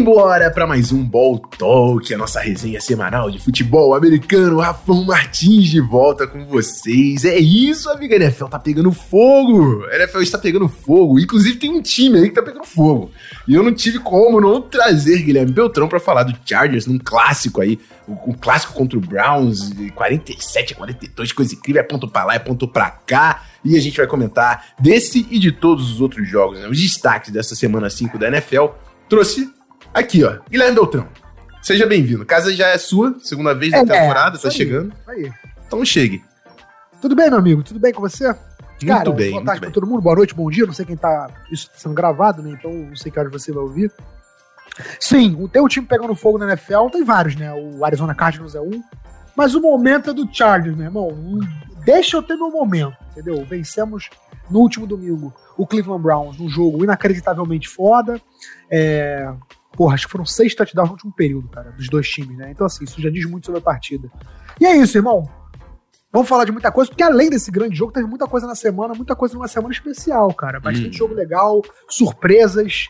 Simbora para mais um Ball Talk, a nossa resenha semanal de futebol americano. Rafão Martins de volta com vocês. É isso, amiga. NFL tá pegando fogo. A NFL está pegando fogo. Inclusive tem um time aí que tá pegando fogo. E eu não tive como não trazer Guilherme Beltrão para falar do Chargers num clássico aí. O, clássico contra o Browns, 47 a 42, coisa incrível. É ponto pra lá, é ponto pra cá. E a gente vai comentar desse e de todos os outros jogos, né? Os destaques dessa semana 5 da NFL. Trouxe Aqui, ó. Guilherme Beltrão. Seja bem-vindo. Casa já é sua, segunda vez da é, temporada, tá aí, chegando. Aí. Então chegue. Tudo bem, meu amigo? Tudo bem com você? Muito Cara, bem. Boa tarde pra todo mundo, boa noite, bom dia. Não sei quem tá. Isso tá sendo gravado, né? Então não sei que hora você vai ouvir. Sim, tem um time pegando fogo na NFL, tem vários, né? O Arizona Cardinals é um. Mas o momento é do Chargers, meu irmão. Deixa eu ter meu momento, entendeu? Vencemos no último domingo o Cleveland Browns num jogo inacreditavelmente foda. É, porra, acho que foram seis touchdowns no último período, cara, dos dois times, né? Então, assim, isso já diz muito sobre a partida. E é isso, irmão. Vamos falar de muita coisa, porque além desse grande jogo, teve muita coisa na semana, muita coisa numa semana especial, cara. Bastante hum. jogo legal, surpresas,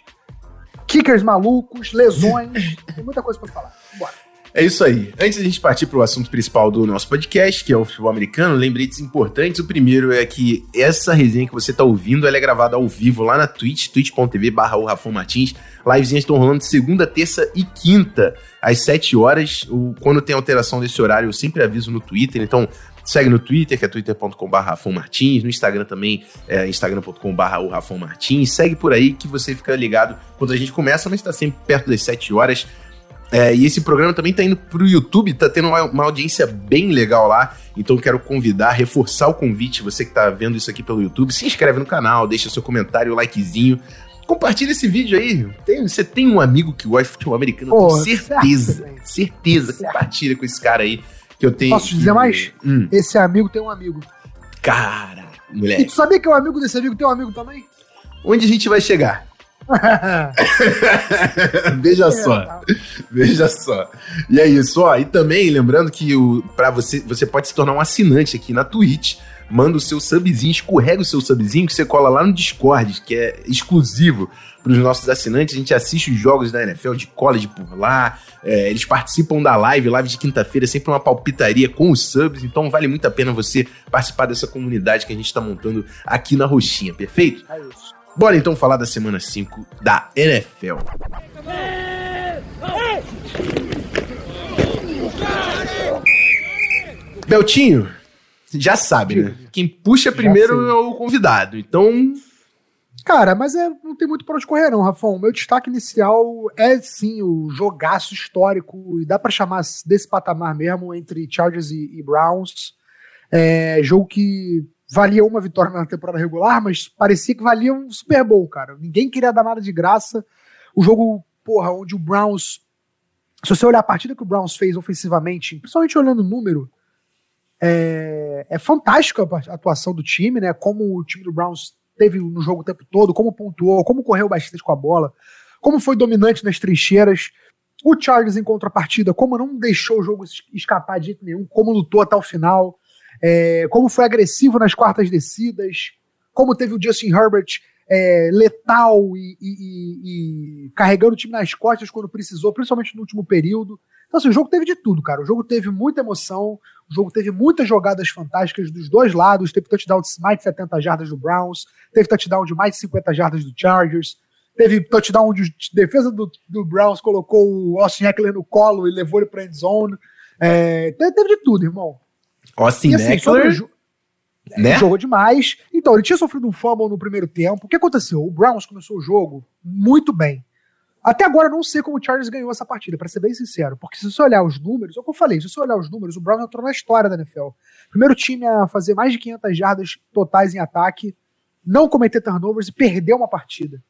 kickers malucos, lesões, tem muita coisa para falar. Bora. É isso aí. Antes da gente partir para o assunto principal do nosso podcast, que é o futebol americano, lembretes importantes. O primeiro é que essa resenha que você está ouvindo, é gravada ao vivo lá na Twitch, twitch.tv barra o Martins. Livezinhas estão rolando segunda, terça e quinta, às 7 horas. Quando tem alteração desse horário, eu sempre aviso no Twitter. Então, segue no Twitter, que é twitter.com.br Martins, no Instagram também, é instagram.com.br Martins. Segue por aí que você fica ligado quando a gente começa, mas está sempre perto das 7 horas. É, e esse programa também tá indo pro YouTube, tá tendo uma, uma, audiência bem legal lá. Então quero convidar, reforçar o convite, você que tá vendo isso aqui pelo YouTube, se inscreve no canal, deixa seu comentário, likezinho. Compartilha esse vídeo aí. Tem, você tem um amigo que gosta de futebol americano, Pô, tenho certeza. Certo, certeza. Certo. Compartilha com esse cara aí que eu tenho. Posso te dizer mais? Hum. Esse amigo tem um amigo. Cara, moleque. E tu sabia que o amigo desse amigo tem um amigo também? Onde a gente vai chegar? Veja é, só. Veja só. E é isso, ó. E também, lembrando que o, pra você, você pode se tornar um assinante aqui na Twitch. Manda o seu subzinho, escorrega o seu subzinho que você cola lá no Discord, que é exclusivo para os nossos assinantes. A gente assiste os jogos da NFL de college por lá. É, eles participam da live, live de quinta-feira, sempre uma palpitaria com os subs. Então vale muito a pena você participar dessa comunidade que a gente está montando aqui na Roxinha, perfeito? É isso. Bora então falar da semana 5 da NFL. Beltinho, já sabe, né? Quem puxa primeiro é o convidado. Então. Cara, mas é, não tem muito pra onde correr, não, Rafão. Meu destaque inicial é sim o jogaço histórico, e dá para chamar desse patamar mesmo entre Chargers e, e Browns. É, jogo que valia uma vitória na temporada regular, mas parecia que valia um Super Bowl, cara. Ninguém queria dar nada de graça. O jogo, porra, onde o Browns. Se você olhar a partida que o Browns fez ofensivamente, principalmente olhando o número, é, é fantástico a atuação do time, né? Como o time do Browns teve no jogo o tempo todo, como pontuou, como correu bastante com a bola, como foi dominante nas trincheiras. O Chargers, em contrapartida, como não deixou o jogo escapar de jeito nenhum, como lutou até o final é, como foi agressivo nas quartas descidas, como teve o Justin Herbert é, letal e, e, e, e, carregando o time nas costas quando precisou, principalmente no último período. Então, assim, o jogo teve de tudo, cara. O jogo teve muita emoção, o jogo teve muitas jogadas fantásticas dos dois lados. Teve touchdown de mais de 70 jardas do Browns, teve touchdown de mais de 50 jardas do Chargers, teve touchdown de defesa do, do Browns, colocou o Austin Eckler no colo e levou ele pra end zone. É, teve de tudo, irmão. Austin assim, Eckler, né? jogou demais. Então, ele tinha sofrido um fumble no primeiro tempo. O que aconteceu? O Browns começou o jogo muito bem. Até agora eu não sei como o Chargers ganhou essa partida, para ser bem sincero. Porque se você olhar os números, é o que eu falei, se você olhar os números, o Browns entrou na história da NFL. Primeiro time a fazer mais de 500 jardas totais em ataque, não cometer turnovers e perder uma partida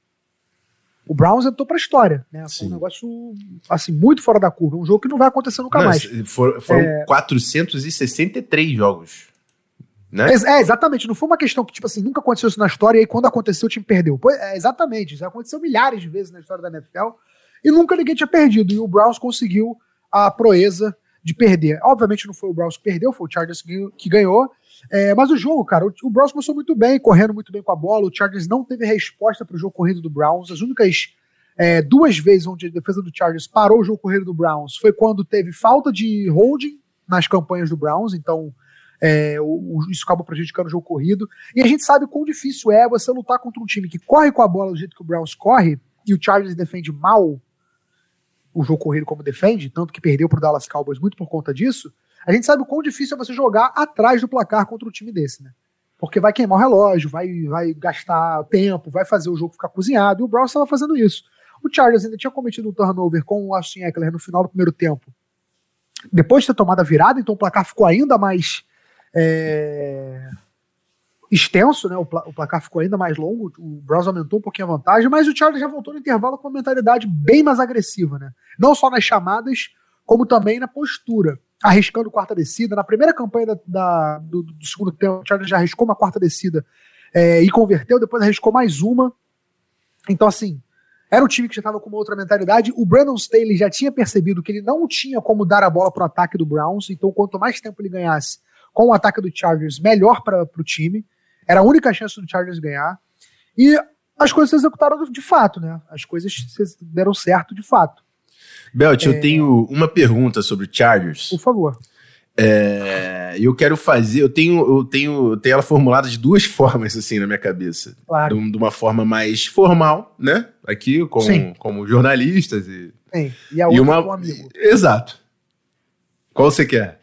o Browns entrou pra história, né? Foi um negócio, assim, muito fora da curva. Um jogo que não vai acontecer nunca não, mais. For, foram é... 463 jogos. Né? É, exatamente. Não foi uma questão que, tipo assim, nunca aconteceu isso na história e aí quando aconteceu o time perdeu. é, exatamente. Isso aconteceu milhares de vezes na história da NFL e nunca ninguém tinha perdido. E o Browns conseguiu a proeza de perder. Obviamente não foi o Browns que perdeu, foi o Chargers que ganhou. É, mas o jogo, cara, o, o, Browns começou muito bem, correndo muito bem com a bola. O Chargers não teve resposta para o jogo corrido do Browns. As únicas é, duas vezes onde a defesa do Chargers parou o jogo corrido do Browns foi quando teve falta de holding nas campanhas do Browns, então é, o, isso acabou prejudicando o jogo corrido. E a gente sabe quão difícil é você lutar contra um time que corre com a bola do jeito que o Browns corre e o Chargers defende mal o jogo corrido como defende, tanto que perdeu para o Dallas Cowboys muito por conta disso. A gente sabe o quão difícil é você jogar atrás do placar contra um time desse, né? Porque vai queimar o relógio, vai, vai gastar tempo, vai fazer o jogo ficar cozinhado, e o Browns estava fazendo isso. O Chargers ainda tinha cometido um turnover com o Austin Eckler no final do primeiro tempo. Depois de ter tomado a virada, então o placar ficou ainda mais é, extenso, né? O, placar ficou ainda mais longo, o Browns aumentou um pouquinho a vantagem, mas o Chargers já voltou no intervalo com uma mentalidade bem mais agressiva, né? Não só nas chamadas, como também na postura. Arriscando quarta descida. Na primeira campanha da, da, do, do, segundo tempo, o Chargers já arriscou uma quarta descida é, e converteu, depois arriscou mais uma. Então, assim, era um time que já estava com uma outra mentalidade. O Brandon Staley já tinha percebido que ele não tinha como dar a bola para o ataque do Browns. Então, quanto mais tempo ele ganhasse com o ataque do Chargers, melhor para o time. Era a única chance do Chargers ganhar. E as coisas se executaram de fato, né? As coisas deram certo de fato. Belt, é... eu tenho uma pergunta sobre o Chargers. Por favor. É, eu quero fazer, eu tenho, eu tenho, eu tenho ela formulada de duas formas assim na minha cabeça. Claro. De, de uma forma mais formal, né? Aqui como, como jornalistas e Sim. E a outra e uma, como amigo. Exato. Qual você quer?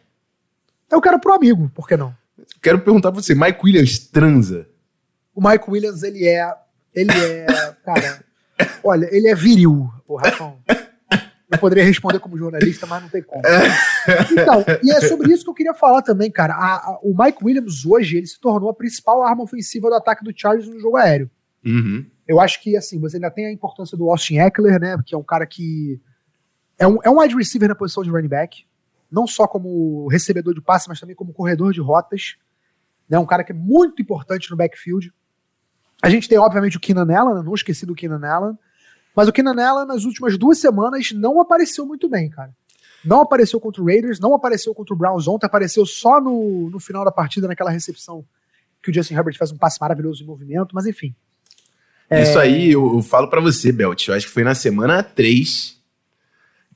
Eu quero pro amigo, por que não? Quero perguntar pra você, Mike Williams transa? O Mike Williams, ele é, ele é, cara, olha, ele é viril, o Rafão. Eu poderia responder como jornalista, mas não tem como. Então, e é sobre isso que eu queria falar também, cara. A, a, o Mike Williams hoje, ele se tornou a principal arma ofensiva do ataque do Chargers no jogo aéreo. Uhum. Eu acho que, assim, você ainda tem a importância do Austin Eckler, né, que é um cara que é um, é um wide receiver na posição de running back, não só como recebedor de passe, mas também como corredor de rotas. Né, um cara que é muito importante no backfield. A gente tem, obviamente, o Keenan Allen, não esqueci do Keenan Allen, mas o Keenan Allen, nas últimas duas semanas, não apareceu muito bem, cara. Não apareceu contra o Raiders, não apareceu contra o Browns ontem, apareceu só no, no final da partida, naquela recepção que o Justin Herbert faz um passe maravilhoso em movimento, mas enfim. Isso é... aí eu, eu falo para você, Belt. Eu acho que foi na semana 3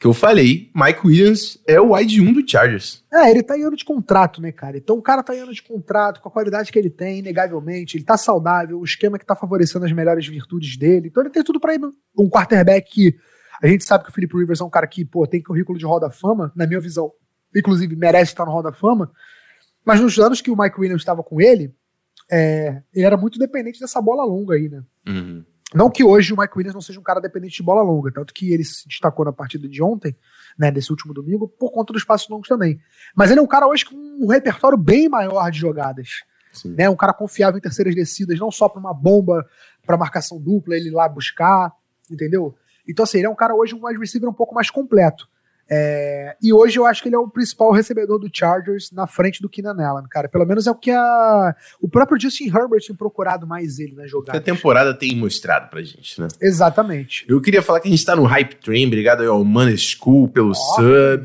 que eu falei, Mike Williams é o wide 1 do Chargers. É, ele tá em ano de contrato, né, cara? Então o cara tá em ano de contrato, com a qualidade que ele tem, inegavelmente, ele tá saudável, o esquema que tá favorecendo as melhores virtudes dele. Então ele tem tudo para ir um quarterback que a gente sabe que o Philip Rivers é um cara que, pô, tem currículo de roda fama, na minha visão, inclusive merece estar no roda fama. Mas nos anos que o Mike Williams estava com ele, é, ele era muito dependente dessa bola longa aí, né? Uhum. Não que hoje o Mike Williams não seja um cara dependente de bola longa, tanto que ele se destacou na partida de ontem, né, desse último domingo, por conta dos passos longos também. Mas ele é um cara hoje com um repertório bem maior de jogadas. Sim. Né, um cara confiável em terceiras descidas, não só para uma bomba, para marcação dupla, ele ir lá buscar, entendeu? Então, assim, ele é um cara hoje um wide receiver um pouco mais completo. É, e hoje eu acho que ele é o principal recebedor do Chargers na frente do Keenan Allen, cara. Pelo menos é o que a, o próprio Justin Herbert tem procurado mais ele na jogada. A temporada tem mostrado pra gente, né? Exatamente. Eu queria falar que a gente tá no Hype Train, obrigado ao Man School pelo oh, sub.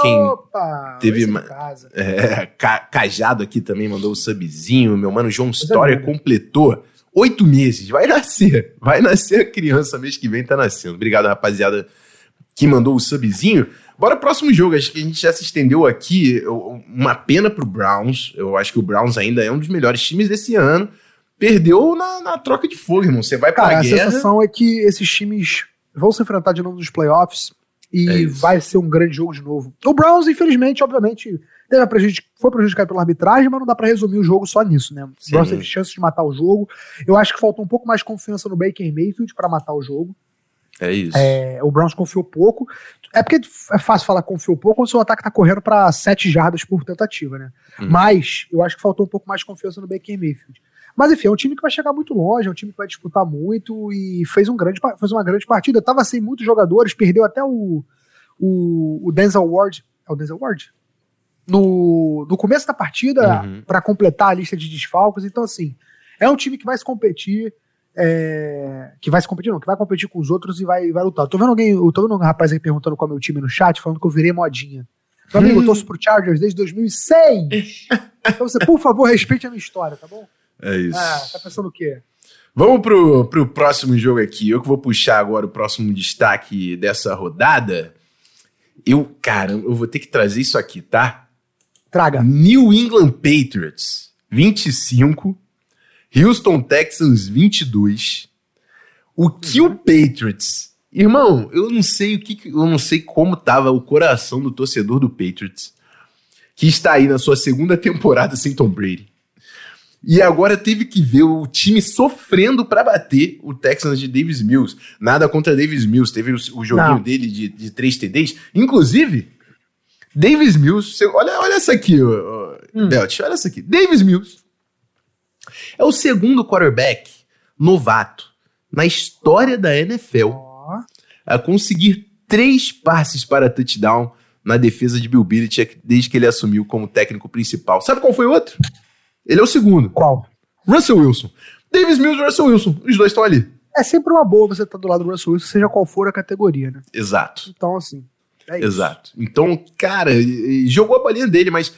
Quem Opa, teve é, Cajado aqui também mandou o subzinho. Meu mano João História completou oito meses. Vai nascer. Vai nascer a criança mês que vem, tá nascendo. Obrigado, rapaziada, que mandou o subzinho. Bora próximo jogo. Acho que a gente já se estendeu aqui. Uma pena pro Browns. Eu acho que o Browns ainda é um dos melhores times desse ano. Perdeu na, na troca de fogo, irmão. Você vai pra Cara, guerra. A sensação é que esses times vão se enfrentar de novo nos playoffs e é vai ser um grande jogo de novo. O Browns, infelizmente, obviamente, teve prejudic... foi prejudicado pela arbitragem, mas não dá para resumir o jogo só nisso, né? O Browns teve chance de matar o jogo. Eu acho que faltou um pouco mais de confiança no Baker Mayfield para matar o jogo. É isso. É, o Browns confiou pouco. É porque é fácil falar confiou pouco quando o seu ataque tá correndo para sete jardas por tentativa, né? Hum. Mas eu acho que faltou um pouco mais de confiança no Baker Mayfield. Mas enfim, é um time que vai chegar muito longe, é um time que vai disputar muito e fez, um grande, fez uma grande partida. Tava sem muitos jogadores, perdeu até o, o, o Denzel Ward. É o Denzel Ward? No, no começo da partida, uhum. para completar a lista de desfalques. Então, assim, é um time que vai se competir é, que vai se competir, não, que vai competir com os outros e vai, vai lutar. tô vendo alguém, eu tô vendo um rapaz aí perguntando qual é o meu time no chat, falando que eu virei modinha. Meu amigo, eu torço pro Chargers desde 2006. então você, por favor, respeite a minha história, tá bom? É isso. Ah, tá pensando o quê? Vamos pro, pro próximo jogo aqui. Eu que vou puxar agora o próximo destaque dessa rodada. Eu, cara, eu vou ter que trazer isso aqui, tá? Traga. New England Patriots, 25. Houston Texans, 22. O que o Patriots... Irmão, eu não sei o que... Eu não sei como tava o coração do torcedor do Patriots, que está aí na sua segunda temporada sem Tom Brady. E agora teve que ver o time sofrendo para bater o Texans de Davis Mills. Nada contra Davis Mills, teve o, o joguinho não. dele de, de três TDs. Inclusive, Davis Mills, olha, olha essa aqui, hum. Belt, olha essa aqui. Davis Mills é o segundo quarterback novato na história da NFL a conseguir três passes para touchdown na defesa de Bill Belichick desde que ele assumiu como técnico principal. Sabe qual foi o outro? Ele é o segundo. Qual? Russell Wilson. Davis Mills e Russell Wilson. Os dois estão ali. É sempre uma boa você estar tá do lado do Russell Wilson, seja qual for a categoria, né? Exato. Então, assim. É Exato. Então, cara, jogou a bolinha dele, mas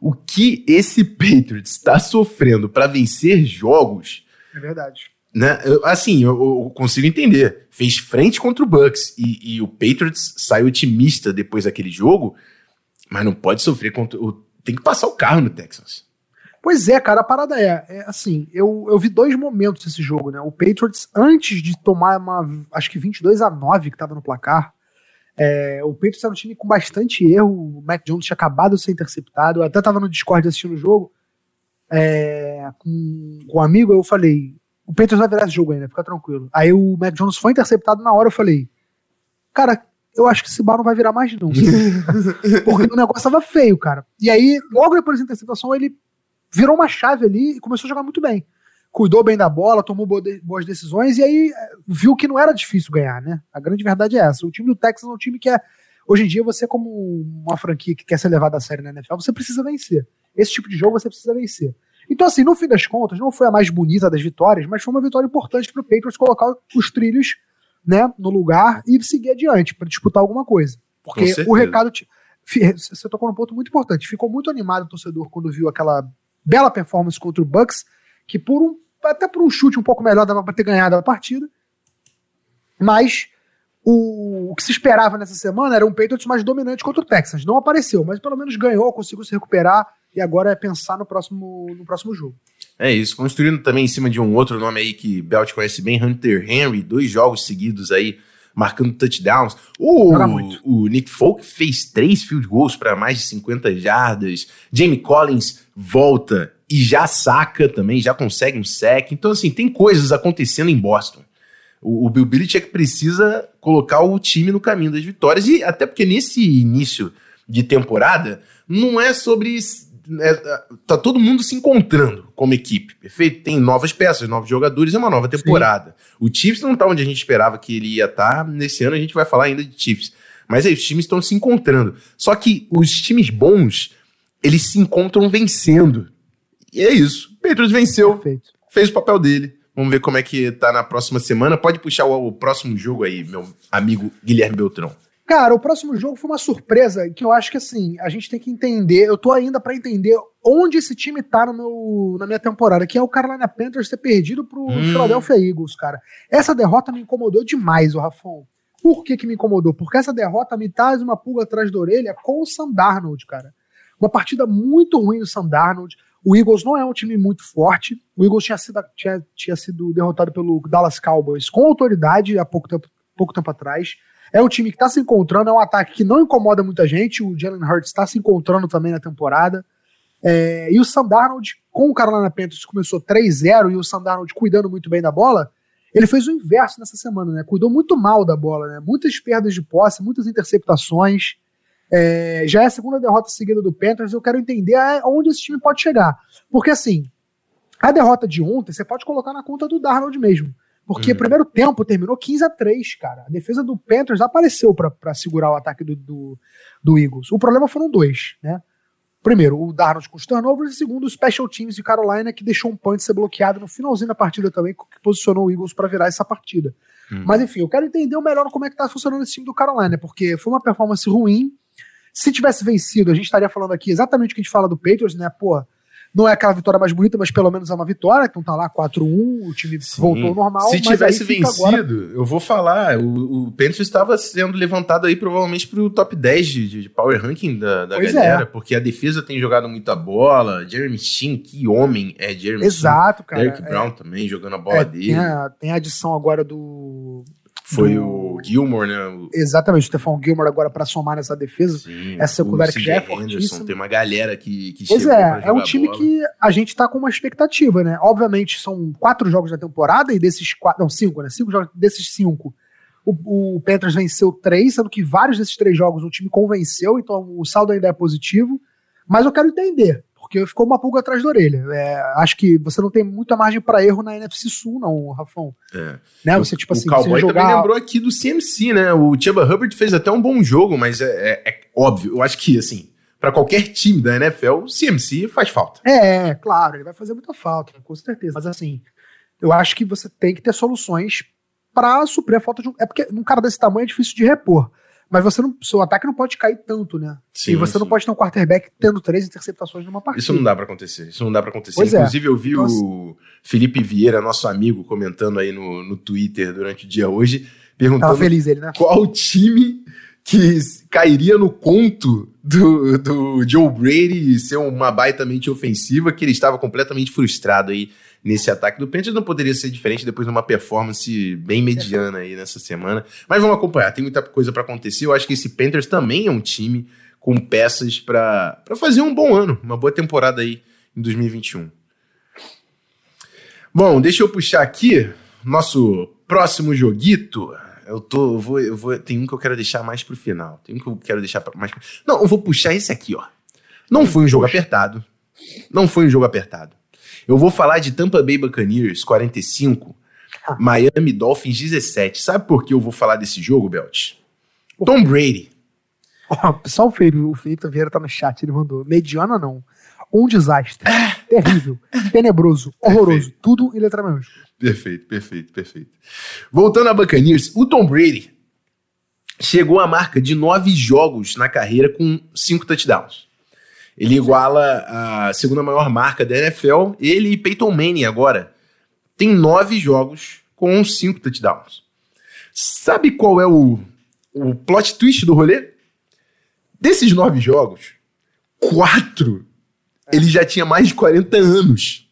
o que esse Patriots está sofrendo para vencer jogos. É verdade. Né? Eu, assim, eu, eu, consigo entender. Fez frente contra o Bucks e, e, o Patriots saiu otimista depois daquele jogo, mas não pode sofrer contra. O, tem que passar o carro no Texas. Pois é, cara, a parada é, é assim, eu, eu vi dois momentos desse jogo, né? O Patriots, antes de tomar uma, acho que 22 a 9 que tava no placar, é, o Patriots era um time com bastante erro, o Mac Jones tinha acabado de ser interceptado, eu até tava no Discord assistindo o jogo, é, com, com um amigo, eu falei, o Patriots vai virar esse jogo ainda, fica tranquilo. Aí o Mac Jones foi interceptado na hora, eu falei, cara, eu acho que esse bar não vai virar mais não. Porque o negócio tava feio, cara. E aí, logo depois da interceptação, ele virou uma chave ali e começou a jogar muito bem. Cuidou bem da bola, tomou boas decisões e aí é, viu que não era difícil ganhar, né? A grande verdade é essa. O time do Texas é um time que é. Hoje em dia, você, como uma franquia que quer ser levada a sério na NFL, você precisa vencer. Esse tipo de jogo você precisa vencer. Então, assim, no fim das contas, não foi a mais bonita das vitórias, mas foi uma vitória importante para o Patriots colocar os trilhos né, no lugar e seguir adiante para disputar alguma coisa. Porque o recado. Você tocou num ponto muito importante. Ficou muito animado o torcedor quando viu aquela bela performance contra o Bucks, que por um, até por um chute um pouco melhor dava para ter ganhado a partida. Mas o, o, que se esperava nessa semana era um Patriots mais dominante contra o Texans. Não apareceu, mas pelo menos ganhou, conseguiu se recuperar e agora é pensar no próximo, no próximo jogo. É isso, construindo também em cima de um outro nome aí que Belt conhece bem, Hunter Henry, dois jogos seguidos aí marcando touchdowns. O, o Nick Folk fez três field goals para mais de 50 jardas. Jamie Collins volta e já saca também, já consegue um sec. Então, assim, tem coisas acontecendo em Boston. O, o Bill Belichick precisa colocar o time no caminho das vitórias. E até porque nesse início de temporada, não é sobre tá todo mundo se encontrando como equipe, perfeito? Tem novas peças, novos jogadores, é uma nova temporada. Sim. O Chiefs não tá onde a gente esperava que ele ia estar. Tá. Nesse ano a gente vai falar ainda de Chiefs. Mas aí, os times estão se encontrando. Só que os times bons, eles se encontram vencendo. E é isso. O Patriots venceu, Perfeito. fez o papel dele. Vamos ver como é que tá na próxima semana. Pode puxar o, o próximo jogo aí, meu amigo Guilherme Beltrão. Cara, o próximo jogo foi uma surpresa que eu acho que assim, a gente tem que entender. Eu tô ainda para entender onde esse time tá no meu, na minha temporada, que é o Carolina Panthers ter perdido pro hum. Philadelphia Eagles, cara. Essa derrota me incomodou demais, o Rafão. Por que que me incomodou? Porque essa derrota me traz uma pulga atrás da orelha com o Sam Darnold, cara. Uma partida muito ruim do Sam Darnold. O Eagles não é um time muito forte. O Eagles tinha sido, tinha, tinha sido derrotado pelo Dallas Cowboys com autoridade há pouco tempo, pouco tempo atrás. É um time que está se encontrando, é um ataque que não incomoda muita gente. O Jalen Hurts está se encontrando também na temporada. É, e o Sam Darnold, com o Carolina Panthers, começou 3-0 e o Sam Darnold cuidando muito bem da bola, ele fez o inverso nessa semana, né? Cuidou muito mal da bola, né? Muitas perdas de posse, muitas interceptações. É, já é a segunda derrota seguida do Panthers. Eu quero entender aonde esse time pode chegar. Porque, assim, a derrota de ontem você pode colocar na conta do Darnold mesmo. Porque o uhum. primeiro tempo terminou 15 a 3 cara. A defesa do Panthers apareceu para segurar o ataque do, do, do, Eagles. O problema foram dois, né? Primeiro, o Darnold com os turnovers, e segundo, o special teams de Carolina, que deixou um punch ser bloqueado no finalzinho da partida também, que posicionou o Eagles para virar essa partida. Uhum. Mas enfim, eu quero entender melhor como é que tá funcionando esse time do Carolina, porque foi uma performance ruim. Se tivesse vencido, a gente estaria falando aqui exatamente o que a gente fala do Patriots, né? Pô, Não é aquela vitória mais bonita, mas pelo menos é uma vitória. Então tá lá 4-1, o time Sim. voltou ao normal. Se tivesse vencido, agora... eu vou falar, o, o Panthers estava sendo levantado aí provavelmente pro top 10 de, de power ranking da, da galera, é. porque a defesa tem jogado muita bola. Jeremy Shin, que homem é Jeremy Exato, Shin. cara. Derek é. Brown também jogando a bola é, dele. Tem a, tem a adição agora do foi do... o Gilmore, né? O... Exatamente, o Stefan Gilmore agora para somar nessa defesa. Sim, essa secundária que já é fortíssima. Tem uma galera que, que Pois é, é um time que a gente tá com uma expectativa, né? Obviamente são quatro jogos da temporada e desses quatro, não, cinco, né? Cinco jogos, desses cinco, o, o Panthers venceu três, sendo que vários desses três jogos o time convenceu, então o saldo ainda é positivo. Mas eu quero entender, porque ficou uma pulga atrás da orelha. É, acho que você não tem muita margem para erro na NFC Sul, não, Rafão. É. Né? Você, tipo o assim, Cowboy jogar... também lembrou aqui do CMC, né? O Chuba Hubbard fez até um bom jogo, mas é, é, é óbvio, eu acho que, assim, para qualquer time da NFL, o CMC faz falta. É, claro, ele vai fazer muita falta, com certeza. Mas, assim, eu acho que você tem que ter soluções para suprir a falta de um. É porque num cara desse tamanho é difícil de repor. Mas você não, seu ataque não pode cair tanto, né? Sim, e você sim. não pode ter um quarterback tendo três interceptações numa partida. Isso não dá para acontecer. Isso não dá para acontecer. Pois é. Inclusive, é. eu vi então, o assim, Felipe Vieira, nosso amigo, comentando aí no, no Twitter durante o dia hoje, perguntando feliz ele, né? qual time que cairia no conto do, do Joe Brady ser uma baita mente ofensiva, que ele estava completamente frustrado aí nesse ataque do Panthers. Não poderia ser diferente depois de uma performance bem mediana aí nessa semana. Mas vamos acompanhar, tem muita coisa para acontecer. Eu acho que esse Panthers também é um time com peças para fazer um bom ano, uma boa temporada aí em 2021. Bom, deixa eu puxar aqui nosso próximo joguito. Eu tô, eu vou, eu vou, tem um que eu quero deixar mais pro final. Tem um que eu quero deixar mais. Não, eu vou puxar esse aqui, ó. Não foi um jogo apertado. Não foi um jogo apertado. Eu vou falar de Tampa Bay Buccaneers 45, ah. Miami Dolphins 17. Sabe por que eu vou falar desse jogo, Belt? Tom Brady. Oh, só o Felipe, o Felipe Vieira tá no chat, ele mandou. Mediana não. Um desastre. Terrível. Tenebroso. Horroroso. Perfeito. Tudo em letra maiúscula. Perfeito, perfeito, perfeito. Voltando a Buccaneers, o Tom Brady chegou à marca de nove jogos na carreira com cinco touchdowns. Ele iguala a segunda maior marca da NFL. Ele e Peyton Manning agora tem nove jogos com cinco touchdowns. Sabe qual é o, o plot twist do rolê? Desses nove jogos, quatro ele já tinha mais de 40 anos.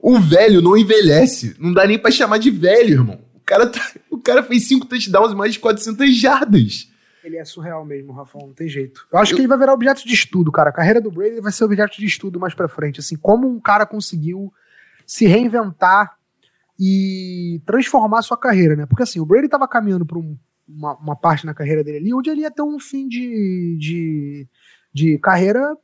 O velho não envelhece. Não dá nem para chamar de velho, irmão. O cara, tá, o cara fez cinco touchdowns e mais de 400 jardas. Ele é surreal mesmo, Rafão, não tem jeito. Eu acho eu... que ele vai virar objeto de estudo, cara. A carreira do Brady vai ser objeto de estudo mais pra frente. Assim, como um cara conseguiu se reinventar e transformar sua carreira, né? Porque assim, o Brady tava caminhando pra um, uma, uma, parte na carreira dele ali onde ele ia ter um fim de, de, de carreira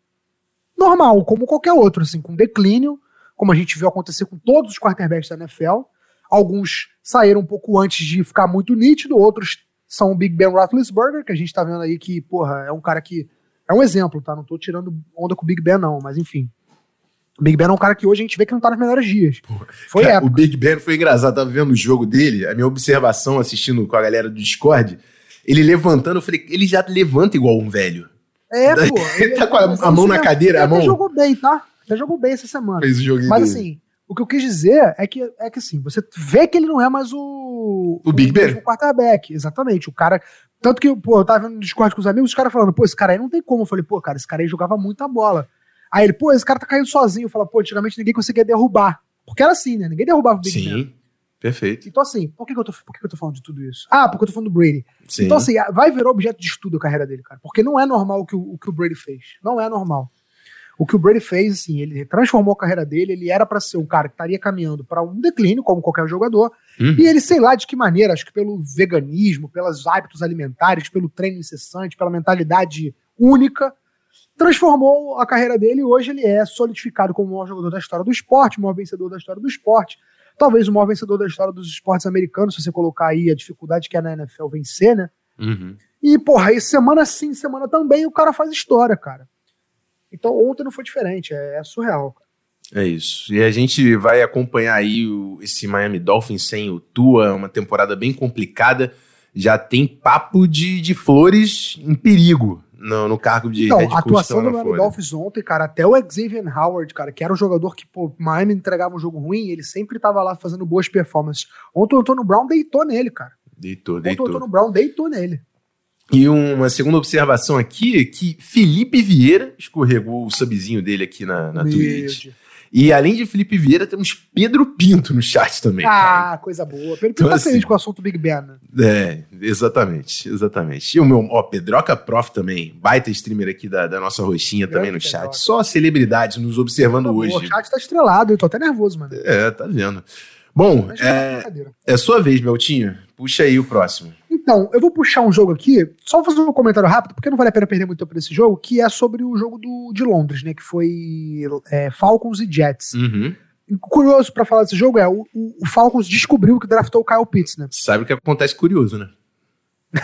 normal, como qualquer outro, assim, com declínio, como a gente viu acontecer com todos os quarterbacks da NFL. Alguns saíram um pouco antes de ficar muito nítido, outros são o Big Ben Roethlisberger, que a gente tá vendo aí que, porra, é um cara que. É um exemplo, tá? Não tô tirando onda com o Big Ben, não, mas enfim. O Big Ben é um cara que hoje a gente vê que não tá nos melhores dias. foi cara, O Big Ben foi engraçado, tava vendo o jogo dele, a minha observação assistindo com a galera do Discord, ele levantando, eu falei, ele já levanta igual um velho. É, pô. Ele tá com a, a mão na cadeira, ele a mão. Ele jogou bem, tá? Ele jogou bem essa semana. Fez o joguinho Mas dele. assim, o que eu quis dizer é que, é que assim, você vê que ele não é mais o. O Big Ben? O quarterback, exatamente. O cara. Tanto que, pô, eu tava vendo no Discord com os amigos, os caras falando, pô, esse cara aí não tem como. Eu falei, pô, cara, esse cara aí jogava muita bola. Aí ele, pô, esse cara tá caindo sozinho. Eu falo, pô, antigamente ninguém conseguia derrubar. Porque era assim, né? Ninguém derrubava o Big Sim. Ben. Perfeito. Então, assim, por que, que, eu tô, por que, que eu tô falando de tudo isso? Ah, porque eu tô falando do Brady. Sim. Então, assim, vai virar objeto de estudo a carreira dele, cara. Porque não é normal o que o, o que o Brady fez. Não é normal o que o Brady fez, assim, ele transformou a carreira dele, ele era para ser um cara que estaria caminhando para um declínio, como qualquer jogador, uhum. e ele, sei lá de que maneira, acho que pelo veganismo, pelos hábitos alimentares, pelo treino incessante, pela mentalidade única, transformou a carreira dele e hoje ele é solidificado como o maior jogador da história do esporte, o maior vencedor da história do esporte, talvez o maior vencedor da história dos esportes americanos, se você colocar aí a dificuldade que é na NFL vencer, né? Uhum. E, porra, aí semana sim, semana também, o cara faz história, cara. Então ontem não foi diferente, é, é surreal. É isso. E a gente vai acompanhar aí o, esse Miami Dolphins sem o Tua, uma temporada bem complicada. Já tem papo de, de flores em perigo no, no cargo de então, head coach. A atuação do Miami Dolphins ontem, cara, até o Xavier Howard, cara, que era um jogador que, pô, Miami entregava um jogo ruim, ele sempre tava lá fazendo boas performances. Ontem o Antônio Brown deitou nele, cara. Deitou, deitou. Ontem o Antônio Brown deitou nele. E uma segunda observação aqui, que Felipe Vieira escorregou o subzinho dele aqui na, na Twitch. E além de Felipe Vieira, temos Pedro Pinto no chat também. Ah, cara. coisa boa. Pedro Pinto então, tá assim, feliz com o assunto Big Ben, né? É, exatamente, exatamente. E o meu, ó, Pedroca Prof também, baita streamer aqui da, da nossa roxinha Grande também no chat. Pedroca. Só celebridades nos observando tá hoje. O chat tá estrelado, eu tô até nervoso, mano. É, tá vendo. Bom, é, é sua vez, Meltinho. Puxa aí o próximo. Então, eu vou puxar um jogo aqui, só vou fazer um comentário rápido, porque não vale a pena perder muito tempo nesse jogo, que é sobre o jogo do, de Londres, né? Que foi é, Falcons e Jets. Uhum. Curioso para falar desse jogo é o, o, Falcons descobriu que draftou o Kyle Pitts, né? Sabe o que acontece curioso, né? É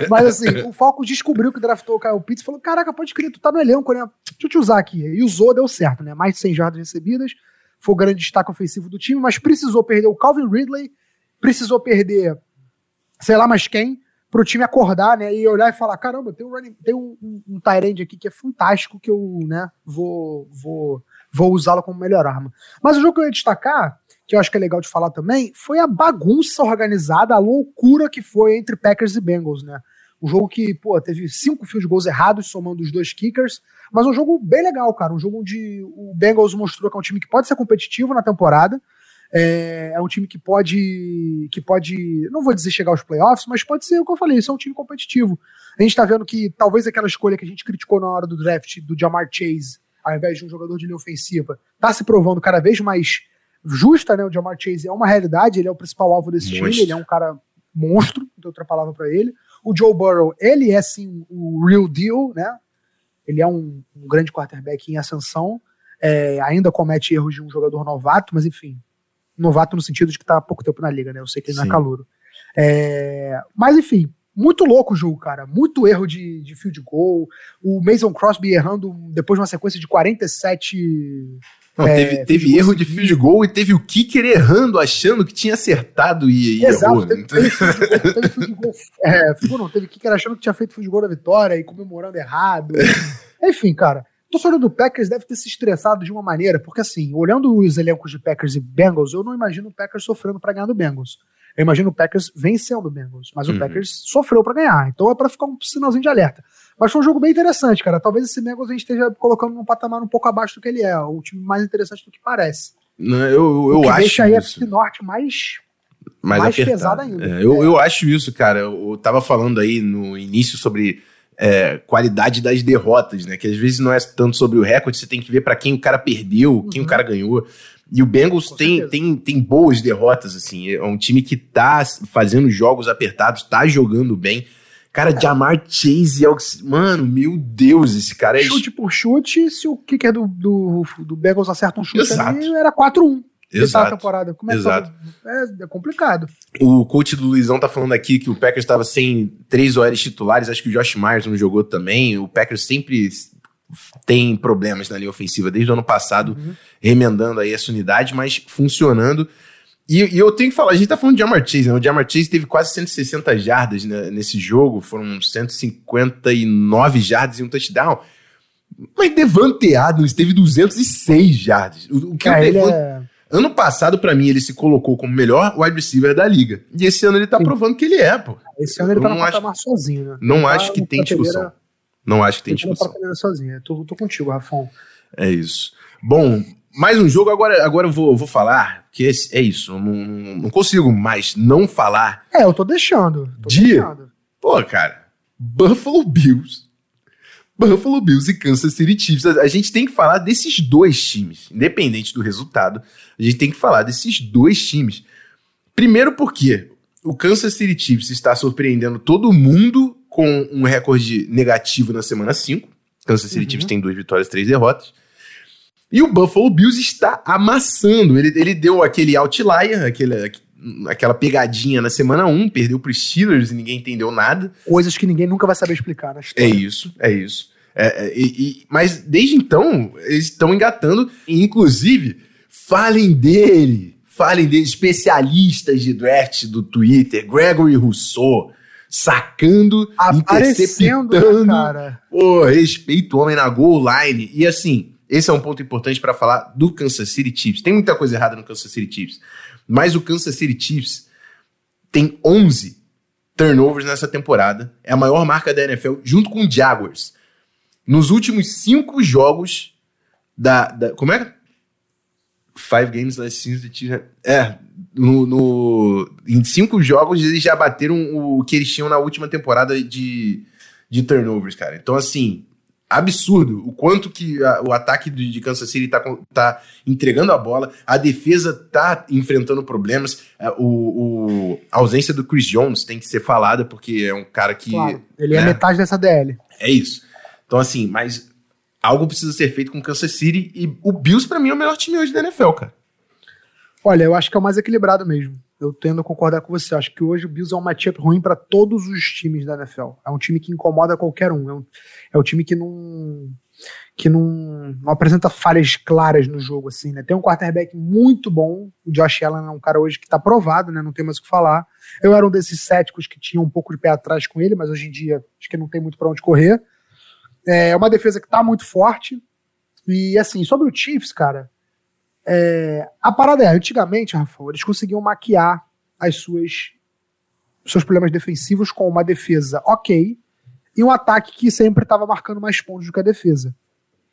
Mas assim, o Falcons descobriu que draftou o Kyle Pitts e falou: Caraca, pode crer, tu tá no elenco, né? Deixa eu te usar aqui. E usou, deu certo, né? Mais de 100 jardas recebidas, foi o grande destaque ofensivo do time, mas precisou perder o Calvin Ridley, precisou perder sei lá mais quem, pro time acordar, né, e olhar e falar, caramba, tem um, running, tem um, um, um aqui que é fantástico que eu, né, vou, vou, vou usá-lo como melhor arma. Mas o jogo que eu ia destacar, que eu acho que é legal de falar também, foi a bagunça organizada, a loucura que foi entre Packers e Bengals, né. Um jogo que, pô, teve cinco field goals errados, somando os dois kickers, mas um jogo bem legal, cara. Um jogo onde o Bengals mostrou que é um time que pode ser competitivo na temporada, é, é, um time que pode, que pode, não vou dizer chegar aos playoffs, mas pode ser o que eu falei, isso é um time competitivo. A gente tá vendo que talvez aquela escolha que a gente criticou na hora do draft do Jamar Chase, ao invés de um jogador de linha ofensiva, tá se provando cada vez mais justa, né? O Jamar Chase é uma realidade, ele é o principal alvo desse monstro. time, ele é um cara monstro, não tem outra palavra para ele. O Joe Burrow, ele é sim o real deal, né? Ele é um, um grande quarterback em ascensão. É, ainda comete erros de um jogador novato, mas enfim, novato no sentido de que tá há pouco tempo na liga, né? Eu sei que ele Sim. não é calouro. É, mas enfim, muito louco o jogo, cara. Muito erro de, de field goal. O Mason Crosby errando depois de uma sequência de 47. Não, é, teve, teve erro de field goal e teve o kicker errando, achando que tinha acertado e, e Exato, errou. Teve, teve, teve field goal. É, não, teve kicker achando que tinha feito field goal da vitória e comemorando errado. Enfim, cara torcedor do Packers deve ter se estressado de uma maneira, porque assim, olhando os elencos de Packers e Bengals, eu não imagino o Packers sofrendo para ganhar do Bengals. Eu imagino o Packers vencendo o Bengals, mas uhum. o Packers sofreu para ganhar. Então é para ficar um sinalzinho de alerta. Mas foi um jogo bem interessante, cara. Talvez esse Bengals a gente esteja colocando num patamar um pouco abaixo do que ele é, um time mais interessante do que parece. Não, eu eu o que acho deixa aí a Norte mais mais, mais pesada ainda. É, eu, eu acho isso, cara. Eu, eu tava falando aí no início sobre é, qualidade das derrotas, né? Que às vezes não é tanto sobre o recorde, você tem que ver para quem o cara perdeu, uhum. quem o cara ganhou. E o Bengals tem, tem, tem boas derrotas, assim. É um time que tá fazendo jogos apertados, tá jogando bem. Cara, é. Jamar Chase é o que. Mano, meu Deus, esse cara é. Chute por chute, se o kicker do, do, do Bengals acerta um chute Exato. ali, era 4-1. Exato. temporada. Como é, Exato. É, é, complicado. O coach do Luizão tá falando aqui que o Packers estava sem três OLs titulares, acho que o Josh Myers não jogou também. O Packers sempre tem problemas na linha ofensiva desde o ano passado, uhum. remendando aí essa unidade, mas funcionando. E, e, eu tenho que falar, a gente tá falando de Jamar Chase, né? O Jamar Chase teve quase 160 jardas né, nesse jogo, foram 159 jardas e um touchdown. Mas Devante Adams teve 206 jardas. O, o que é, o Devante... Ano passado, para mim, ele se colocou como melhor wide receiver da liga. E esse ano ele tá Sim. provando que ele é, pô. Esse ano ele eu tá no patamar sozinho, né? Não ele acho tá que tem discussão. Não acho que tem discussão. Tá sozinho. tô, tô contigo, Rafão. É isso. Bom, mais um jogo, agora, agora eu vou, vou falar, que é, é isso, não, não consigo mais não falar. É, eu tô deixando. Tô de, deixando. Pô, cara, Buffalo Bills Buffalo Bills e Kansas City Chiefs. A gente tem que falar desses dois times, independente do resultado. A gente tem que falar desses dois times. Primeiro porque o Kansas City Chiefs está surpreendendo todo mundo com um recorde negativo na semana 5. Kansas City uhum. Chiefs tem duas vitórias, três derrotas. E o Buffalo Bills está amassando. Ele, ele deu aquele outlier, aquele, aquela pegadinha na semana 1, perdeu para os Steelers e ninguém entendeu nada. Coisas que ninguém nunca vai saber explicar na história. É isso, é isso. É, é, e, e, mas desde então, eles estão engatando, e inclusive, falem dele, falem dele, especialistas de draft do Twitter, Gregory Rousseau, sacando, Aparecendo, interceptando. Cara. Pô, respeito o homem na goal line. E assim, esse é um ponto importante para falar do Kansas City Chiefs. Tem muita coisa errada no Kansas City Chiefs, mas o Kansas City Chiefs tem 11 turnovers nessa temporada. É a maior marca da NFL, junto com o Jaguars. Nos últimos cinco jogos da. da como é? Five games last season. É, no, no, em cinco jogos eles já bateram o que eles tinham na última temporada de, de turnovers, cara. Então, assim, absurdo o quanto que a, o ataque de, de, Kansas City tá, tá entregando a bola, a defesa tá enfrentando problemas, o, o, a ausência do Chris Jones tem que ser falada, porque é um cara que... Claro, ele é né, é metade dessa DL. É isso. Então assim, mas algo precisa ser feito com Kansas City e o Bills para mim é o melhor time hoje da NFL, cara. Olha, eu acho que é o mais equilibrado mesmo. Eu tendo a concordar com você. Acho que hoje o Bills é um matchup ruim para todos os times da NFL. É um time que incomoda qualquer um. É um, é um time que não que não, não, apresenta falhas claras no jogo, assim, né? Tem um quarterback muito bom, o Josh Allen é um cara hoje que tá provado, né? Não tem mais o que falar. Eu era um desses céticos que tinha um pouco de pé atrás com ele, mas hoje em dia acho que não tem muito para onde correr. É uma defesa que tá muito forte. E assim, sobre o Chiefs, cara, é, a parada é, antigamente, Rafa, eles conseguiam maquiar as suas seus problemas defensivos com uma defesa ok e um ataque que sempre estava marcando mais pontos do que a defesa.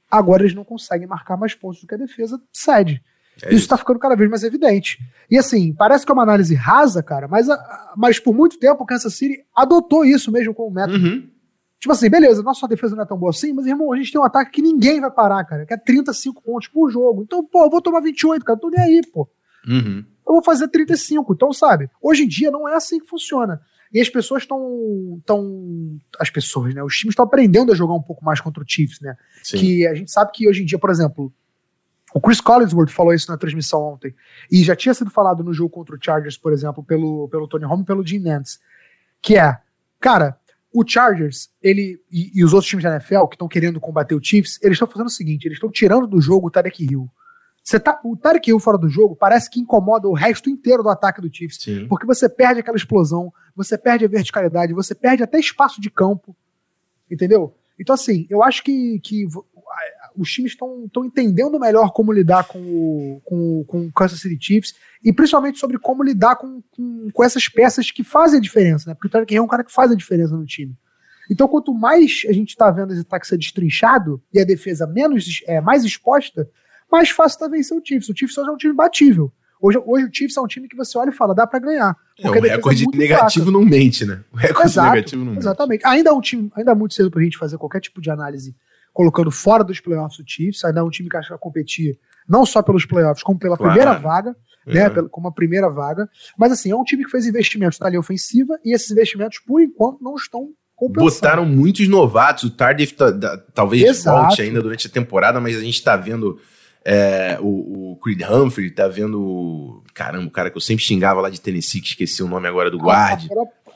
Agora eles não conseguem marcar mais pontos do que a defesa cede. É isso está ficando cada vez mais evidente. E assim, parece que é uma análise rasa, cara, mas, mas por muito tempo o Kansas City adotou isso mesmo como método. Uhum. Tipo assim, beleza, nossa defesa não é tão boa assim, mas irmão, a gente tem um ataque que ninguém vai parar, cara, que é 35 pontos por jogo. Então, pô, eu vou tomar 28, cara, tô nem aí, pô. Uhum. Eu vou fazer 35. Então, sabe, hoje em dia não é assim que funciona. E as pessoas estão. Tão, as pessoas, né? Os times estão aprendendo a jogar um pouco mais contra o Chiefs, né? Sim. Que a gente sabe que hoje em dia, por exemplo, o Chris Collinsworth falou isso na transmissão ontem. E já tinha sido falado no jogo contra o Chargers, por exemplo, pelo, pelo Tony Romo e pelo Jim Nantz. Que é, cara, o Chargers, ele e, e, os outros times da NFL que estão querendo combater o Chiefs, eles estão fazendo o seguinte: eles estão tirando do jogo o Tarek Hill. Você tá, o Tarek Hill fora do jogo parece que incomoda o resto inteiro do ataque do Chiefs. Sim. Porque você perde aquela explosão, você perde a verticalidade, você perde até espaço de campo. Entendeu? Então, assim, eu acho que, que os times estão entendendo melhor como lidar com o, com, com o Kansas City Chiefs e principalmente sobre como lidar com, com, com essas peças que fazem a diferença, né? Porque o Tarek Hill é um cara que faz a diferença no time. Então, quanto mais a gente está vendo esse ataque ser destrinchado e a defesa menos é, mais exposta, mais fácil está vencer o Chiefs. O Chiefs hoje é um time batível. Hoje, hoje o Chiefs é um time que você olha e fala, dá para ganhar. É, o recorde é negativo fraca. não mente, né? O recorde Exato, negativo não mente. Exatamente. Ainda é um time, ainda é muito cedo pra gente fazer qualquer tipo de análise colocando fora dos playoffs o Chiefs, ainda é um time que acha que vai competir não só pelos playoffs, como pela claro. primeira vaga, é. né, pela, como a primeira vaga, mas assim, é um time que fez investimentos na linha ofensiva e esses investimentos, por enquanto, não estão compensando. Botaram muitos novatos, o Tardif tá, talvez Exato. volte ainda durante a temporada, mas a gente tá vendo é, o, o, Creed Humphrey, tá vendo. Caramba, o cara que eu sempre xingava lá de Tennessee, que esqueci o nome agora do guarde.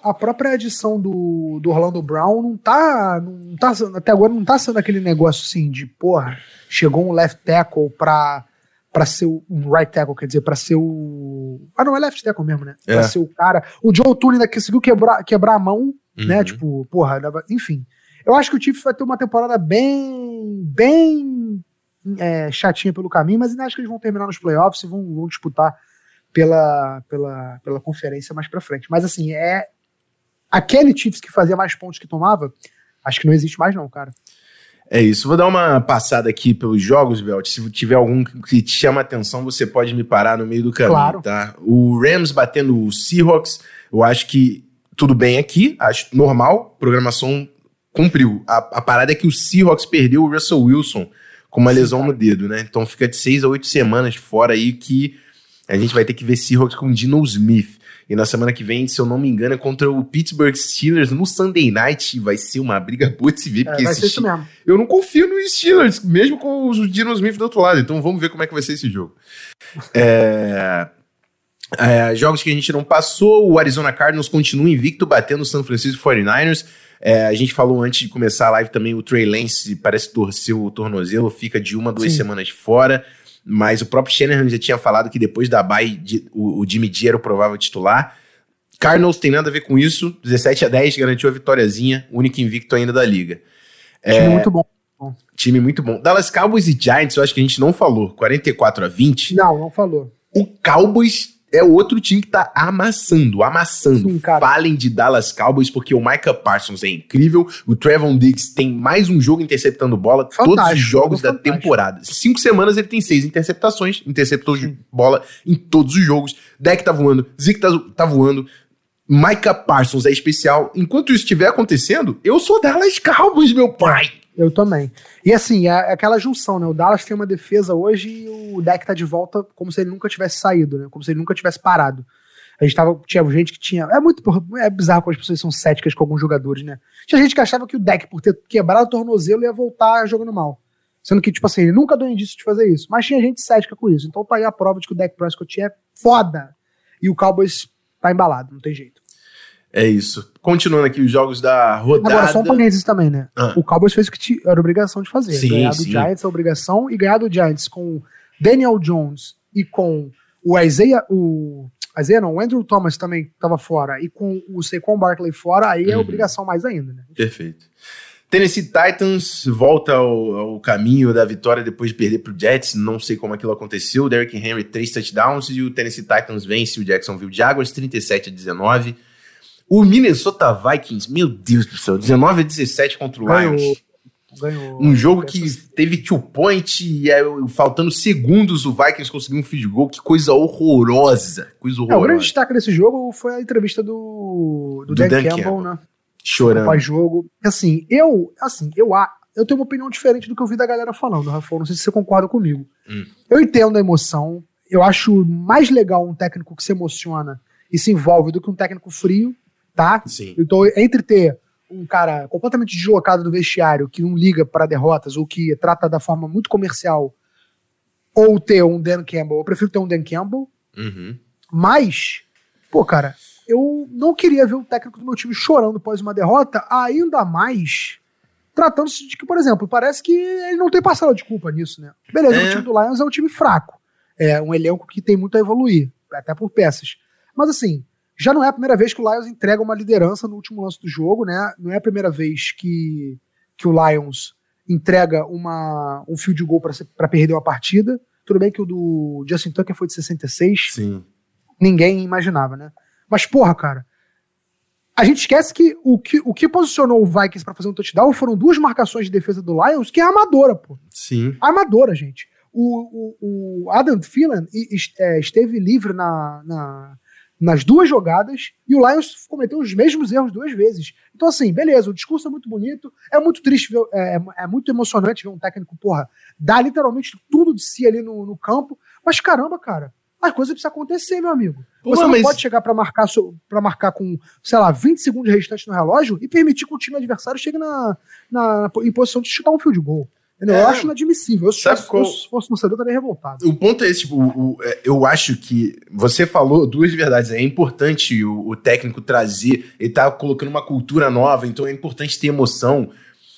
A, própria edição do, do Orlando Brown não tá, não tá. Até agora não tá sendo aquele negócio assim de, porra, chegou um left tackle pra, pra ser o, um right tackle, quer dizer, pra ser o. Ah, não, é left tackle mesmo, né? É. Pra ser o cara. O Joe Tooney ainda conseguiu quebrar, quebrar a mão, né? uhum. né? Tipo, porra, enfim. Eu acho que o Chiefs vai ter uma temporada bem, bem é, chatinha pelo caminho, mas ainda acho que eles vão terminar nos playoffs e vão, vão disputar pela, pela, pela conferência mais para frente. Mas assim, é aquele Chiefs que fazia mais pontos que tomava, acho que não existe mais não, cara. É isso. Vou dar uma passada aqui pelos jogos, Belt. Se tiver algum que te chama a atenção, você pode me parar no meio do caminho, claro. tá? O Rams batendo o Seahawks, eu acho que tudo bem aqui, acho normal, programação cumpriu. A, a parada é que o Seahawks perdeu o Russell Wilson com uma lesão no dedo, né? Então fica de seis a oito semanas fora aí que a gente vai ter que ver Seahawks com Dino Smith. E na semana que vem, se eu não me engano, é contra o Pittsburgh Steelers no Sunday Night. Vai ser uma briga boa de se ver. É, porque vai ser isso mesmo. Eu não confio nos Steelers, mesmo com o Dino Smith do outro lado. Então vamos ver como é que vai ser esse jogo. é... É, jogos que a gente não passou, o Arizona Cardinals continua invicto, batendo o San Francisco 49ers. É, a gente falou antes de começar a live também, o Trey Lance parece torcer o tornozelo, fica de uma, duas Sim. semanas fora. Mas o próprio Shanahan já tinha falado que depois da bye, o, o Jimmy G era o provável titular. Cardinals tem nada a ver com isso. 17 a 10 garantiu a vitóriazinha, único invicto ainda da liga. Time é, muito bom. Time muito bom. Dallas Cowboys e Giants, eu acho que a gente não falou. 44 a 20. Não, não falou. O Cowboys é outro time que tá amassando, amassando. Sim, Falem de Dallas Cowboys, porque o Micah Parsons é incrível. O Trevon Diggs tem mais um jogo interceptando bola, fantástico, todos os jogos da fantástico. temporada. Cinco semanas ele tem seis interceptações, interceptou de bola em todos os jogos. Deck tá voando, Zeke tá, tá voando. Micah Parsons é especial. Enquanto isso estiver acontecendo, eu sou Dallas Cowboys, meu pai. Eu também. E assim, é, aquela junção, né? O Dallas tem uma defesa hoje e o deck tá de volta como se ele nunca tivesse saído, né? Como se ele nunca tivesse parado. A gente tava. Tinha gente que tinha. É muito. É bizarro quando as pessoas são céticas com alguns jogadores, né? Tinha gente que achava que o deck, por ter quebrado o tornozelo, ia voltar jogando mal. Sendo que, tipo assim, ele nunca deu indício de fazer isso. Mas tinha gente cética com isso. Então tá aí a prova de que o deck Prescott é foda. E o Cowboys tá embalado, não tem jeito. É isso. Continuando aqui os jogos da rodada. Agora, só um parênteses também, né? Ah. O Cowboys fez o que era obrigação de fazer. Sim, ganhar sim. do Giants é obrigação e ganhar do Giants com Daniel Jones e com o Isaiah, o Isaiah não, o Andrew Thomas também estava fora e com o Saquon Barkley fora, aí é uhum. obrigação mais ainda, né? Perfeito. Tennessee Titans volta ao, ao, caminho da vitória depois de perder para o Jets. Não sei como aquilo aconteceu. Derrick Henry, três touchdowns e o Tennessee Titans vence o Jacksonville Jaguars 37 a 19. O Minnesota Vikings, meu Deus do céu, 19 a 17 contra o ganhou, Lions. Ganhou. Um jogo que teve two point e é, faltando segundos o Vikings conseguiu um field goal. Que coisa horrorosa. Coisa horrorosa. É, o grande destaque desse jogo foi a entrevista do, do, do Dan, Dan Campbell, Campbell, né? Chorando. Pós-jogo. Assim, eu, assim, eu, eu tenho uma opinião diferente do que eu vi da galera falando, Rafa. Não sei se você concorda comigo. Hum. Eu entendo a emoção. Eu acho mais legal um técnico que se emociona e se envolve do que um técnico frio tá? Sim. Então, entre ter um cara completamente deslocado do vestiário que não liga para derrotas ou que trata da forma muito comercial ou ter um Dan Campbell, eu prefiro ter um Dan Campbell. Uhum. Mas, pô, cara, eu não queria ver o técnico do meu time chorando após uma derrota, ainda mais tratando-se de que, por exemplo, parece que ele não tem parcela de culpa nisso, né? Beleza, é. o time do Lions é um time fraco. É um elenco que tem muito a evoluir, até por peças. Mas assim, já não é a primeira vez que o Lions entrega uma liderança no último lance do jogo, né? Não é a primeira vez que, que o Lions entrega uma, um field goal para perder uma partida. Tudo bem que o do Justin Tucker foi de 66. Sim. Ninguém imaginava, né? Mas, porra, cara, a gente esquece que o que, o que posicionou o Vikings para fazer um touchdown foram duas marcações de defesa do Lions, que é amadora, pô. Sim. Amadora, gente. O, o, o Adam Thielen é, esteve livre na, na, nas duas jogadas e o Lions cometeu os mesmos erros duas vezes. Então, assim, beleza, o discurso é muito bonito, é muito triste, ver, é, é, muito emocionante ver um técnico, porra, dar literalmente tudo de si ali no, no campo, mas caramba, cara, as coisas precisam acontecer, meu amigo. Você não mas... pode chegar para marcar para marcar com, sei lá, 20 segundos restantes no relógio e permitir que o time adversário chegue na, na, em posição de chutar um field goal. É, eu acho inadmissível. Eu, se fosse, qual... fosse torcedor, estaria revoltado. O ponto é esse, tipo, o, o, é, eu acho que você falou duas verdades. É importante o, o, técnico trazer, ele tá colocando uma cultura nova, então é importante ter emoção.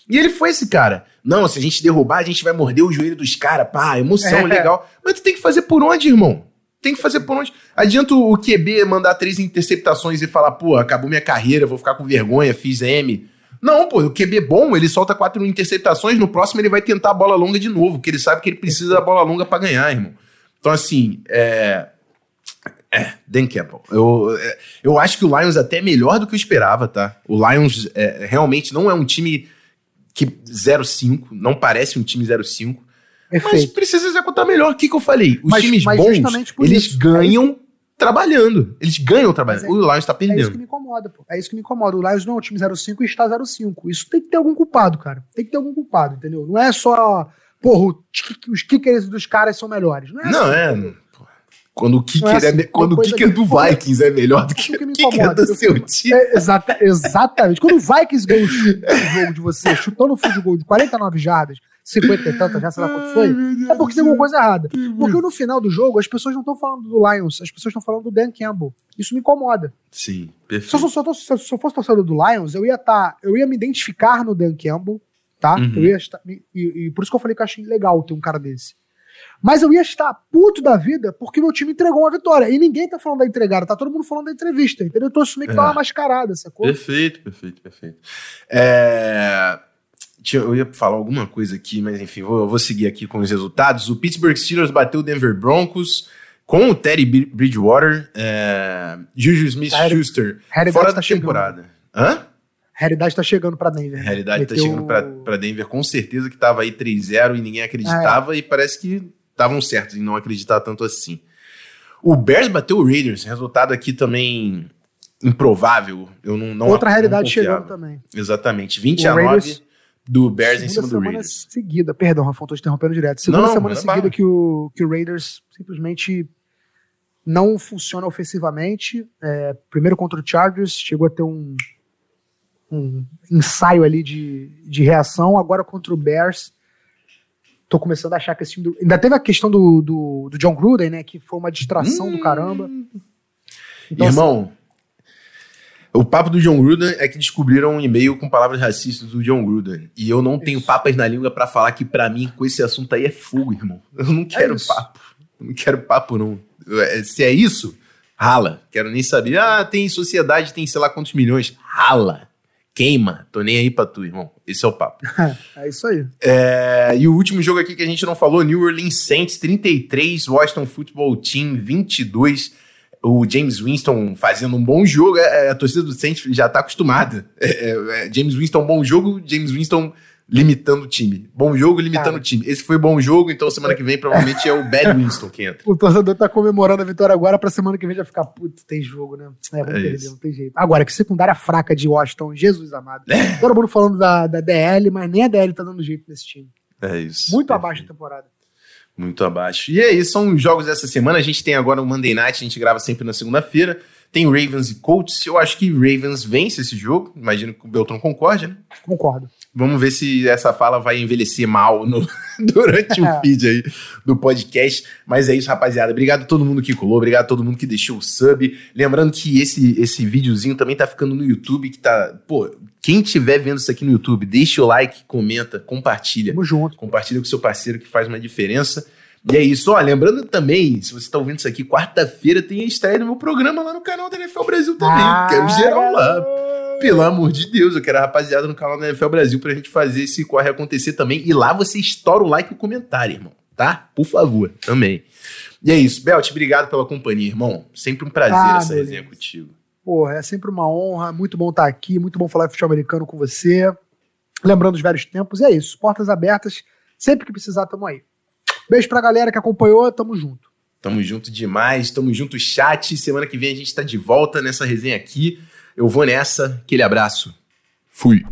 E ele foi esse cara. Não, se a gente derrubar, a gente vai morder o joelho dos caras. Pá, emoção, é. legal. Mas tu tem que fazer por onde, irmão? Tem que fazer por onde? Adianta o QB mandar três interceptações e falar, pô, acabou minha carreira, vou ficar com vergonha, fiz M. Não, pô, o QB bom, ele solta quatro interceptações, no próximo ele vai tentar a bola longa de novo, porque ele sabe que ele precisa da bola longa para ganhar, irmão. Então, assim, é. É, Dan Campbell. Eu, é, eu acho que o Lions até é melhor do que eu esperava, tá? O Lions é, realmente não é um time que 0-5, não parece um time 0-5. Mas precisa executar melhor. O que, que eu falei? Os mas, times mas bons, eles isso. ganham trabalhando. Eles ganham trabalhando. É, o Lions tá perdendo. É isso que me incomoda, pô. É isso que me incomoda. O Lions não é o time 05 e está 05. Isso tem que ter algum culpado, cara. Tem que ter algum culpado, entendeu? Não é só, porra, os kickers dos caras são melhores. Não é Não, assim, é. Quando o kicker, é, assim, é quando o kicker do Vikings é melhor do que, que o kicker do seu time. É, exata, exatamente. quando o Vikings ganha o jogo de você, chutando o field goal de 49 jardas, 50 e tantas, já sei lá quanto foi, é porque tem alguma coisa errada. Porque no final do jogo, as pessoas não estão falando do Lions, as pessoas estão falando do Dan Campbell. Isso me incomoda. Sim, perfeito. Se eu, se eu, se eu, se eu fosse torcedor do Lions, eu ia tá, eu ia me identificar no Dan Campbell, tá? Uhum. Eu ia estar, e, e, por isso que eu falei que eu achei legal ter um cara desse. Mas eu ia estar puto da vida porque meu time entregou uma vitória. E ninguém tá falando da entregada, tá todo mundo falando da entrevista, entendeu? Então eu assumi que é. uma mascarada, sacou? Perfeito, perfeito, perfeito. É... Eu ia falar alguma coisa aqui, mas enfim, vou, vou seguir aqui com os resultados. O Pittsburgh Steelers bateu o Denver Broncos com o Teddy Bridgewater, é... Juju Smith-Schuster fora tá da temporada. Hã? realidade tá chegando para Denver. Né? realidade tá Meteu... tá chegando para Denver, com certeza que tava aí 3-0 e ninguém acreditava, é. e parece que estavam certos em não acreditar tanto assim. O Bears bateu o Raiders, resultado aqui também improvável. Eu não, não Outra realidade não chegando também. Exatamente. 20 o a Raiders, 9 do Bears em cima do Raiders. seguida, perdão, Rafa, tô te interrompendo direto. Segunda não, semana seguida que o, que o Raiders simplesmente não funciona ofensivamente. É, primeiro contra o Chargers, chegou a ter um, um ensaio ali de, de reação. Agora contra o Bears, tô começando a achar que esse time. Do... Ainda teve a questão do, do, do, John Gruden, né? Que foi uma distração hum. do caramba. Então, Irmão, assim, o papo do John Gruden é que descobriram um e-mail com palavras racistas do John Gruden. E eu não tenho papas na língua para falar que para mim com esse assunto aí é fogo, irmão. Eu não quero é papo. Eu não quero papo, não. É, se é isso, rala. Quero nem saber. Ah, tem sociedade, tem sei lá quantos milhões. Rala queima, tô nem aí pra tu, irmão. Esse é o papo. é isso aí. É, e o último jogo aqui que a gente não falou, New Orleans Saints 33, Washington Football Team 22. O James Winston fazendo um bom jogo. É, a torcida do Saints já tá acostumada. É, é, é James Winston, bom jogo. James Winston limitando o time. Bom jogo, limitando Cara. o time. Esse foi bom jogo, então semana que vem provavelmente é o Bad Winston que entra. O torcedor tá comemorando a vitória agora, pra semana que vem já ficar, putz, tem jogo, né? É, vamos é perder, isso. não tem jeito. Agora, que secundária fraca de Washington, Jesus amado. É. Todo mundo falando da, da DL, mas nem a DL tá dando jeito nesse time. É isso. Muito é. abaixo da temporada. Muito abaixo. E aí, são os jogos dessa semana. A gente tem agora o Monday Night, a gente grava sempre na segunda-feira. Tem Ravens e Colts. Eu acho que Ravens vence esse jogo. Imagino que o Beltrão concorde, né? Concordo. Vamos ver se essa fala vai envelhecer mal no, durante o feed aí do podcast. Mas é isso, rapaziada. Obrigado a todo mundo que colou, obrigado a todo mundo que deixou o sub. Lembrando que esse, esse videozinho também tá ficando no YouTube, que tá. Pô, quem estiver vendo isso aqui no YouTube, deixa o like, comenta, compartilha. Tamo junto. Compartilha com seu parceiro que faz uma diferença. E é isso, ó, lembrando também, se você tá ouvindo isso aqui, quarta-feira tem a estreia do meu programa lá no canal da NFL Brasil também. Ah, quero geral lá. Pelo amor de Deus, eu quero a rapaziada no canal da NFL Brasil pra gente fazer esse corre acontecer também. E lá você estoura o like e o comentário, irmão, tá? Por favor, também. E é isso, Belt, obrigado pela companhia, irmão. Sempre um prazer ah, essa resenha contigo. Porra, é sempre uma honra, muito bom estar aqui, muito bom falar de futebol americano com você. Lembrando os velhos tempos, e é isso, portas abertas, sempre que precisar, tamo aí. Beijo pra galera que acompanhou, tamo junto. Tamo junto demais, tamo junto, chat. Semana que vem a gente tá de volta nessa resenha aqui. Eu vou nessa. Aquele abraço. Fui.